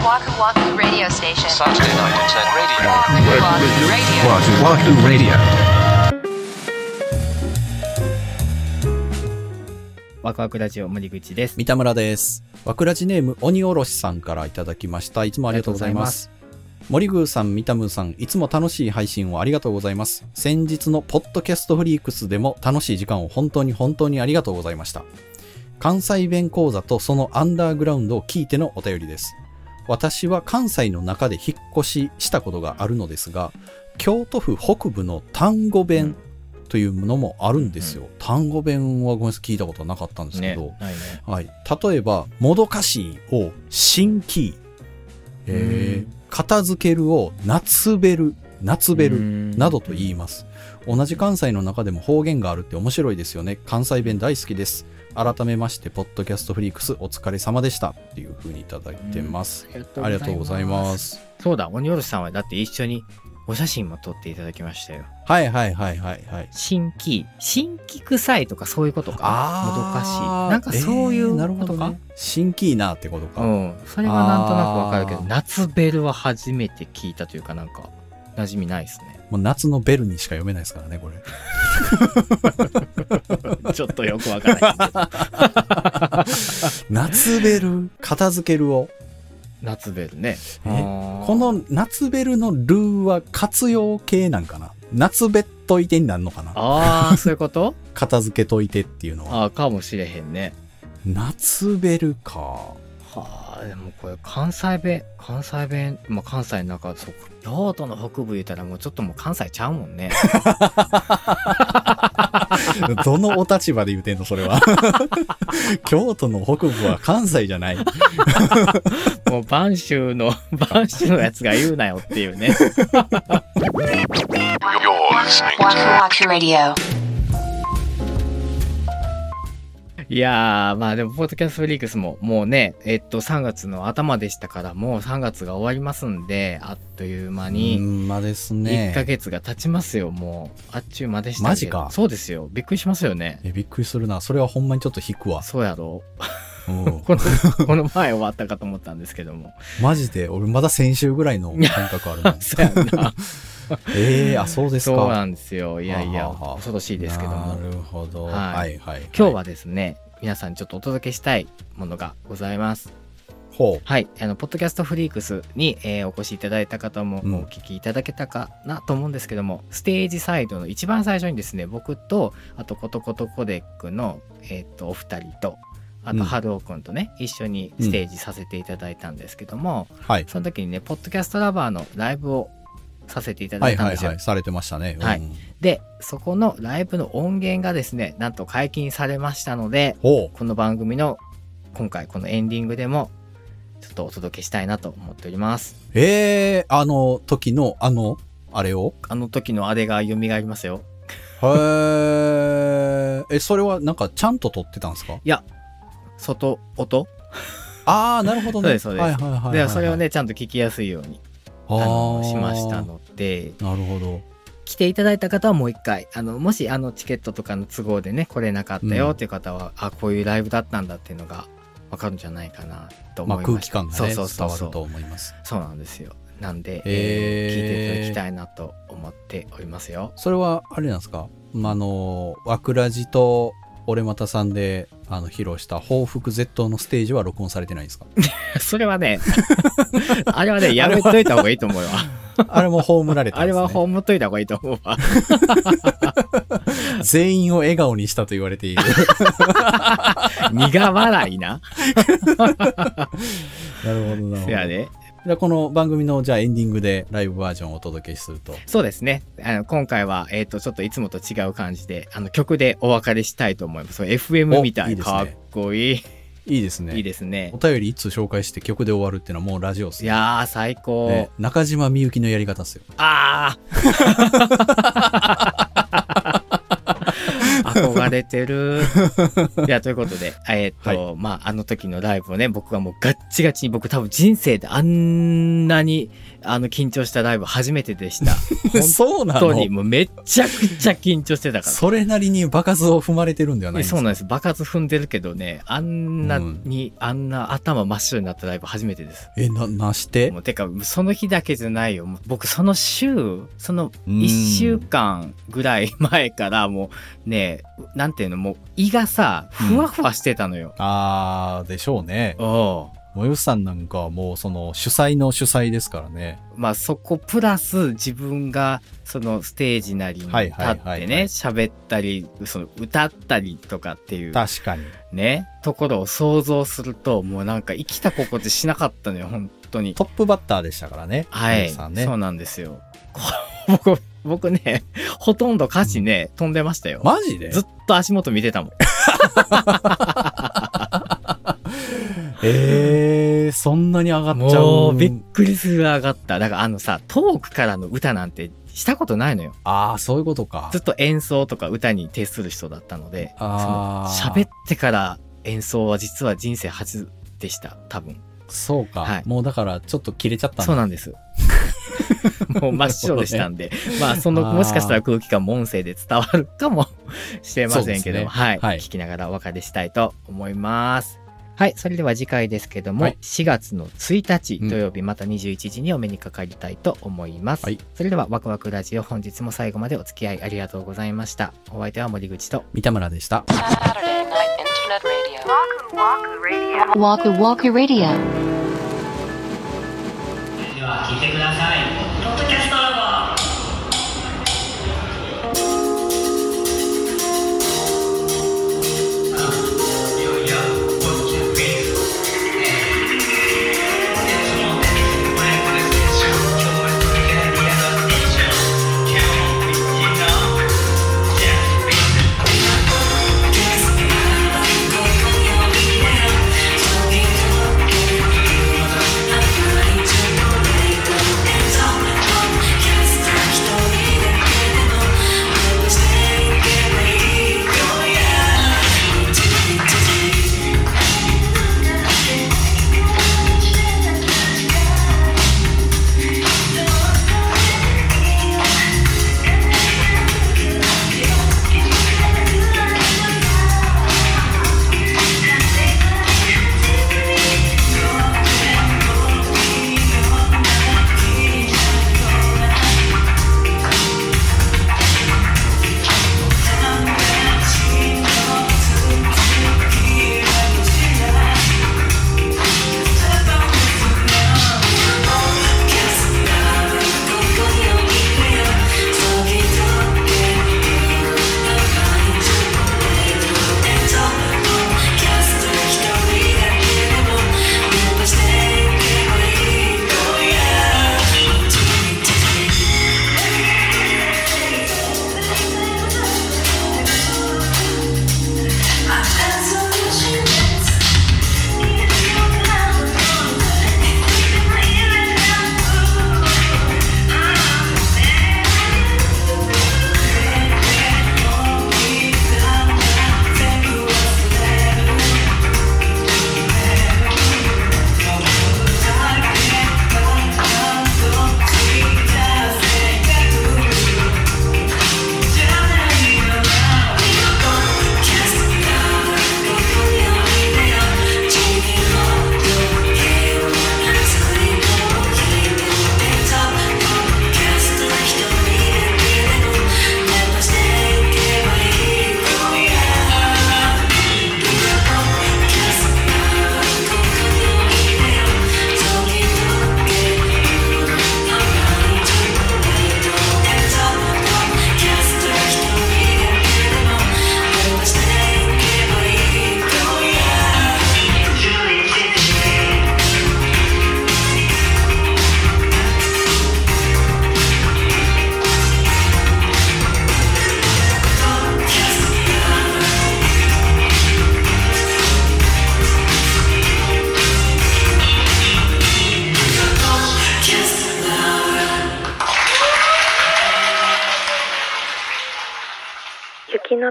Waku Waku Radio Station. Saturday night at 10 radio. Waku Waku Radio. Radio. ワクワクラジオ森口です。三田村です。わくらじネーム、鬼おろしさんからいただきました。いつもありがとうございます。森宮さん、三田村さん、いつも楽しい配信をありがとうございます。先日のポッドキャストフリークスでも楽しい時間を本当に本当にありがとうございました。関西弁講座とそのアンダーグラウンドを聞いてのお便りです。私は関西の中で引っ越ししたことがあるのですが、京都府北部の単語弁というのもあるんですよ。単語弁はごめんなさい、聞いたことはなかったんですけねど、。ないね。はい、例えば、もどかしいを新キー、えー片付けるを夏ベル、夏ベルうんなどと言います。同じ関西の中でも方言があるって面白いですよね。関西弁大好きです。改めまして、ポッドキャストフリークスお疲れ様でした。っていう風にいただいてます。ありがとうございます。そうだ、鬼おろしさんはだって一緒にお写真も撮っていただきましたよ。はいはいはいはいはい。新規、新規臭いとかそういうことか？あもどかしい。ーなんかそういうことか、ほどね。新キーなってことか。うん。それはなんとなくわかるけど夏ベルは初めて聞いたというかなんか、馴染みないですね。もう夏のベルにしか読めないですからね、これ。ちょっとよくわからない けど。夏ベル、片付けるを。夏ベルね。この夏ベルのルーは活用形なんかな？夏べっといてになるのかな？ああ、そういうこと？片付けといてっていうのは。ああ、かもしれへんね。夏ベルか。はあ、でもこれ関西弁、関西弁、まあ関西の中、そうか。京都の北部言ったらもうちょっともう関西ちゃうもんね。どのお立場で言うてんのそれは。京都の北部は関西じゃない。もう播州の、播州のやつが言うなよっていうね。いやー、まあでも、ポッドキャストフリークスももうね、えっと、3月の頭でしたから、もう3月が終わりますんで、あっという間うに、んまです1ね。ヶ月が経ちますよ、もう。あっちゅう間でしたマジかそうですよ。びっくりしますよね。え、びっくりするな。それはほんまにちょっと引くわ。そうやろうん この、この前終わったかと思ったんですけども。マジで、俺まだ先週ぐらいの感覚あるもん。そうやんな。ええあ、そうですか。そうなんですよ。いやいや、恐ろしいですけども。なるほど。はいはいはい。今日はですね、皆さんにちょっとお届けしたいものがございます。ほう。はい。あの、ポッドキャストフリークスに、えーお越しいただいた方もうんお聞きいただけたかなと思うんですけども、ステージサイドの一番最初にですね、僕と、あとコトコトコデックの、えっ、と、お二人と、あと、うんハルオくんとね、一緒にステージさせていただいたんですけども、はい。その時にね、ポッドキャストラバーのライブをさせていただはいいたんですよ。はいはい。されてましたね。はいうんで、そこのライブの音源がですね、なんと解禁されましたので。この番組の今回このエンディングでもちょっとお届けしたいなと思っております。ええあの時の、あの、あれを？あの時のあれが蘇りますよ。へえ。え、それはなんかちゃんと撮ってたんですか？いや、外音？ああ、なるほどね。そうですそうですはいはいはいはい。で、それをね、ちゃんと聞きやすいようにああのーしました。ので、なるほど。来ていただいた方はもう一回、あの、もしあのチケットとかの都合でね、来れなかったよっていう方は、あ、こういうライブだったんだっていうのがわかるんじゃないかなとまあ思いました。空気感がね、そうそう伝わると。思います。そうなんですよ。なんで、えーえー聞いていただきたいなと思っておりますよ。それは、あれなんですか？まああの、わくらじと、俺またさんで、あの、披露した報復 Z のステージは録音されてないんですか？それはね、あれはね、やめといた方がいいと思うわ。あれ も葬られたね。あれはほんといた方がいいと思うわ。全員を笑顔にしたと言われている。苦笑いな。なるほどなるほど。せやで。じゃあこの番組のじゃあエンディングでライブバージョンをお届けすると。そうですね。あの、今回は、えっ、と、ちょっといつもと違う感じで、あの、曲でお別れしたいと思います。FM みたいかっこいい。いいですね。いいですねお。便りいつ紹介して曲で終わるっていうのはもうラジオっすね。いやー、最高。ね中島みゆきのやり方っすよ。あー憧 バレてる。いや、ということで、えーっと、まあ、あの時のライブをね、僕はもうガッチガチに、僕多分人生であんなに、あの、緊張したライブ初めてでした。そうなの？本当に、もうめちゃくちゃ緊張してたから。それなりに場数を踏まれてるんではないんですか？そうなんです。爆発踏んでるけどね、あんなに、あんな頭真っ白になったライブ初めてです。え、な、なして？もうてか、その日だけじゃないよ。僕、その週、そのうん1週間ぐらい前から、もうね、なんていうの、もう胃がさ、ふわふわしてたのよ。あー、でしょうね。おうもよさんなんかはもうその主催の主催ですからね。まあそこプラス自分がそのステージなりに立はいはいはいはいってね、喋ったり、その歌ったりとかっていう確かに。ね、ところを想像すると、もうなんか生きた心地しなかったのよ、本当に。トップバッターでしたからね。はい、ねそうなんですよ。こ 僕、僕ね、ほとんど歌詞ね、飛んでましたよ。マジで？ずっと足元見てたもん。えー、そんなに上がっちゃう。もう、びっくりする上がった。だからあのさ、トークからの歌なんてしたことないのよ。あー、そういうことかず。っと演奏とか歌に徹する人だったので、あの喋ってから演奏は実は人生初でした、多分。そうか、はいもうだからちょっと切れちゃったそうなんです。もう真っ白でしたんで、まあそのもしかしたら空気感も音声で伝わるかもしれませんけども、はい、はい聞きながらお別れしたいと思います。はい、それでは次回ですけども、はい4月の1日うん土曜日また21時にお目にかかりたいと思います。はいそれではワクワクラジオ本日も最後までお付き合いありがとうございました。お相手は森口と三田村でした。Saturday Night Internet Radio. Waku Waku Radio. では聞いてください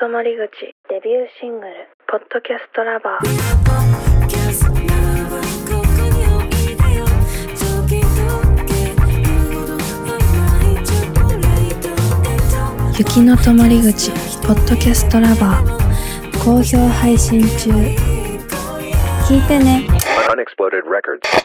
の止まり口デビューシングル「ポッドキャストラバー」雪の止まり口ポッドキャストラバー。好評配信中。聞いてね。Unexploded Records.